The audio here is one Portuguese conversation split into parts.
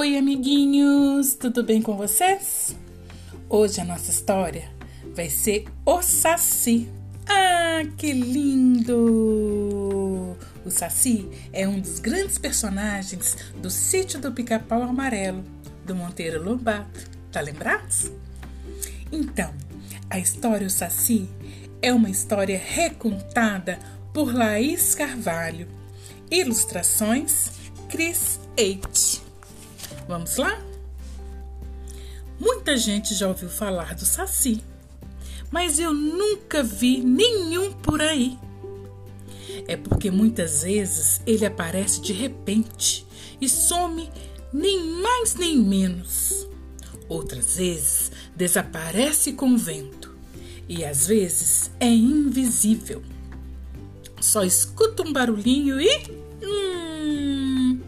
Oi, amiguinhos, tudo bem com vocês? Hoje a nossa história vai ser o Saci. Ah, que lindo! O Saci é um dos grandes personagens do Sítio do Pica-Pau Amarelo, do Monteiro Lobato. Tá lembrados? Então, a história O Saci é uma história recontada por Laís Carvalho. Ilustrações Chris Eight. Vamos lá? Muita gente já ouviu falar do Saci, mas eu nunca vi nenhum por aí. É porque muitas vezes ele aparece de repente e some nem mais nem menos. Outras vezes desaparece com o vento e às vezes é invisível. Só escuta um barulhinho e. Hum,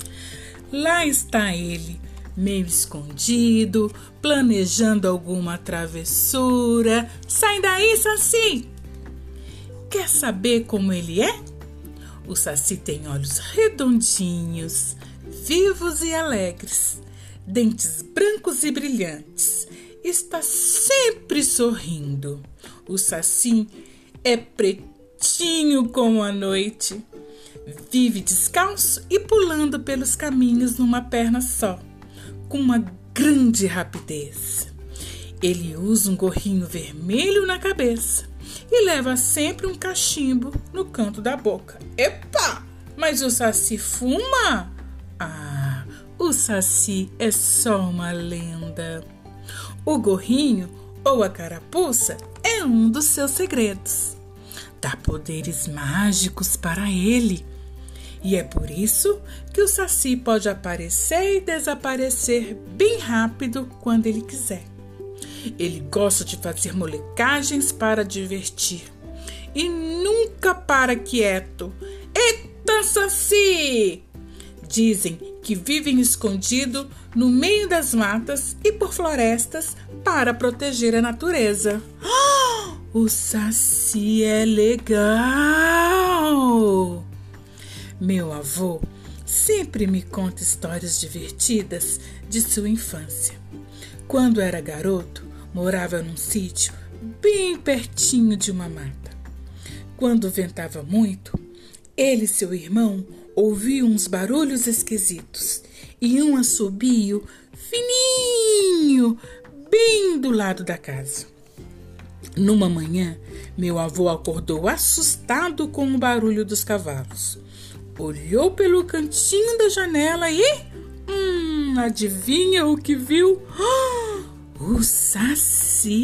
lá está ele, meio escondido, planejando alguma travessura. Sai daí, Saci! Quer saber como ele é? O Saci tem olhos redondinhos, vivos e alegres, dentes brancos e brilhantes. Está sempre sorrindo. O Saci é preto quietinho como a noite. Vive descalço e pulando pelos caminhos numa perna só, com uma grande rapidez. Ele usa um gorrinho vermelho na cabeça e leva sempre um cachimbo no canto da boca. Epa! Mas o Saci fuma? Ah, o Saci é só uma lenda. O gorrinho ou a carapuça é um dos seus segredos dá poderes mágicos para ele. E é por isso que o Saci pode aparecer e desaparecer bem rápido quando ele quiser. Ele gosta de fazer molecagens para divertir e nunca para quieto. Eita, Saci! Dizem que vivem escondido no meio das matas e por florestas para proteger a natureza. O Saci é legal! Meu avô sempre me conta histórias divertidas de sua infância. Quando era garoto, morava num sítio bem pertinho de uma mata. Quando ventava muito, ele e seu irmão ouviam uns barulhos esquisitos e um assobio fininho bem do lado da casa. Numa manhã, meu avô acordou assustado com o barulho dos cavalos. Olhou pelo cantinho da janela e. Hum, adivinha o que viu? o Saci!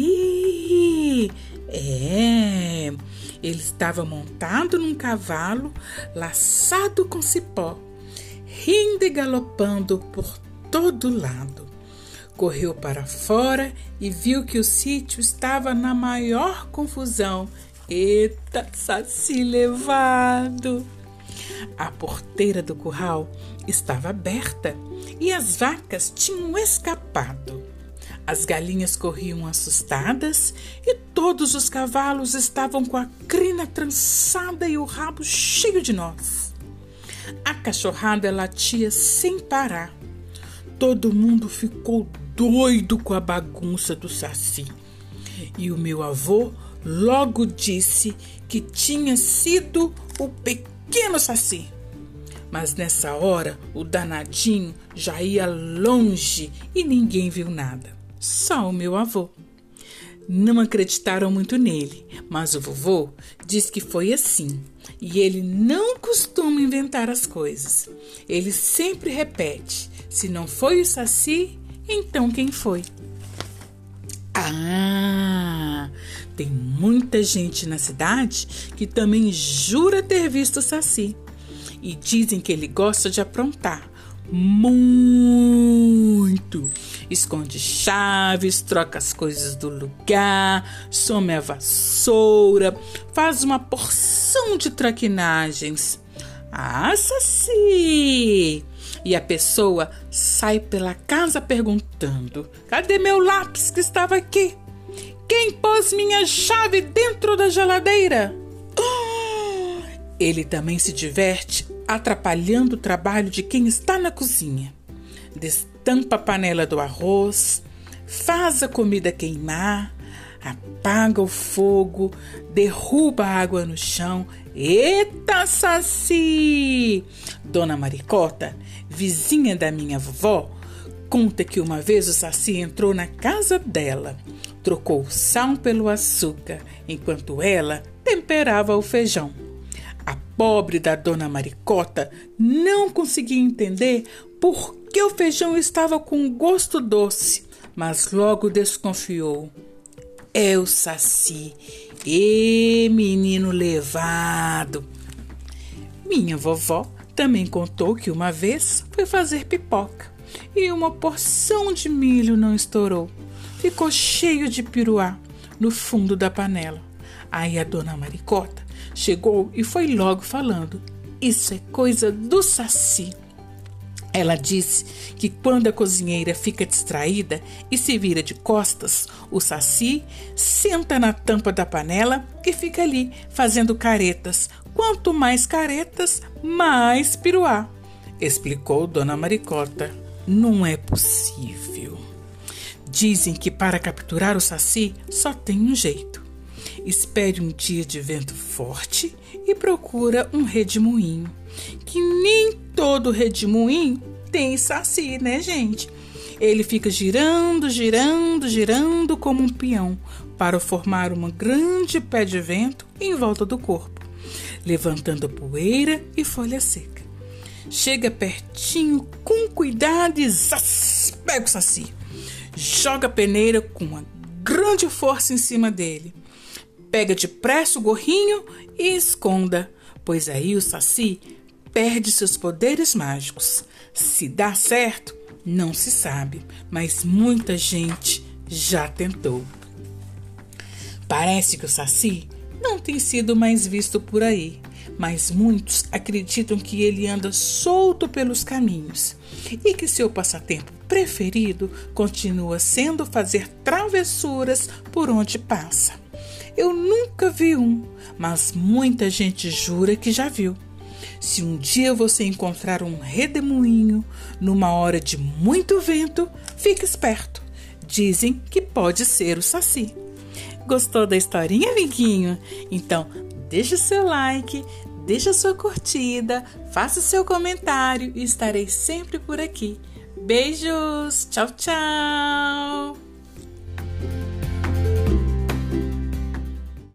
É, ele estava montado num cavalo, laçado com cipó, rindo e galopando por todo lado. Correu para fora e viu que o sítio estava na maior confusão. Eita, saci levado! A porteira do curral estava aberta e as vacas tinham escapado. As galinhas corriam assustadas e todos os cavalos estavam com a crina trançada e o rabo cheio de nós. A cachorrada latia sem parar. Todo mundo ficou doido com a bagunça do Saci. E o meu avô logo disse que tinha sido o pequeno Saci. Mas nessa hora o danadinho já ia longe e ninguém viu nada. Só o meu avô. Não acreditaram muito nele, mas o vovô diz que foi assim. E ele não costuma inventar as coisas. Ele sempre repete: se não foi o Saci, então quem foi? Ah, tem muita gente na cidade que também jura ter visto o Saci. E dizem que ele gosta de aprontar muito. Esconde chaves, troca as coisas do lugar, some a vassoura, faz uma porção de traquinagens. Ah, Saci! E a pessoa sai pela casa perguntando: Cadê meu lápis que estava aqui? Quem pôs minha chave dentro da geladeira? Ele também se diverte atrapalhando o trabalho de quem está na cozinha. tampa a panela do arroz, faz a comida queimar, apaga o fogo, derruba a água no chão. Eita, Saci! Dona Maricota, vizinha da minha vovó, conta que uma vez o Saci entrou na casa dela, trocou o sal pelo açúcar, enquanto ela temperava o feijão. A pobre da Dona Maricota não conseguia entender por que o feijão estava com gosto doce, mas logo desconfiou. É o Saci. E menino levado. Minha vovó também contou que uma vez foi fazer pipoca e uma porção de milho não estourou. Ficou cheio de piruá no fundo da panela. Aí a dona Maricota chegou e foi logo falando: Isso é coisa do Saci. Ela disse que quando a cozinheira fica distraída e se vira de costas, o saci senta na tampa da panela e fica ali fazendo caretas. Quanto mais caretas, mais piruá, explicou Dona Maricota. Não é possível. Dizem que para capturar o saci só tem um jeito. Espere um dia de vento forte e procura um redemoinho que nem todo redemoinho tem saci, né, gente? Ele fica girando, girando, girando como um peão para formar uma grande pé de vento em volta do corpo, levantando poeira e folha seca. Chega pertinho com cuidado e zaz, pega o saci. Joga a peneira com uma grande força em cima dele. Pega depressa o gorrinho e esconda, pois aí o saci perde seus poderes mágicos. Se dá certo, não se sabe, mas muita gente já tentou. Parece que o Saci não tem sido mais visto por aí, mas muitos acreditam que ele anda solto pelos caminhos e que seu passatempo preferido continua sendo fazer travessuras por onde passa. Eu nunca vi um, mas muita gente jura que já viu. Se um dia você encontrar um redemoinho numa hora de muito vento, fique esperto. Dizem que pode ser o saci. Gostou da historinha, amiguinho? Então, deixa o seu like, deixa a sua curtida, faça o seu comentário e estarei sempre por aqui. Beijos! Tchau, tchau!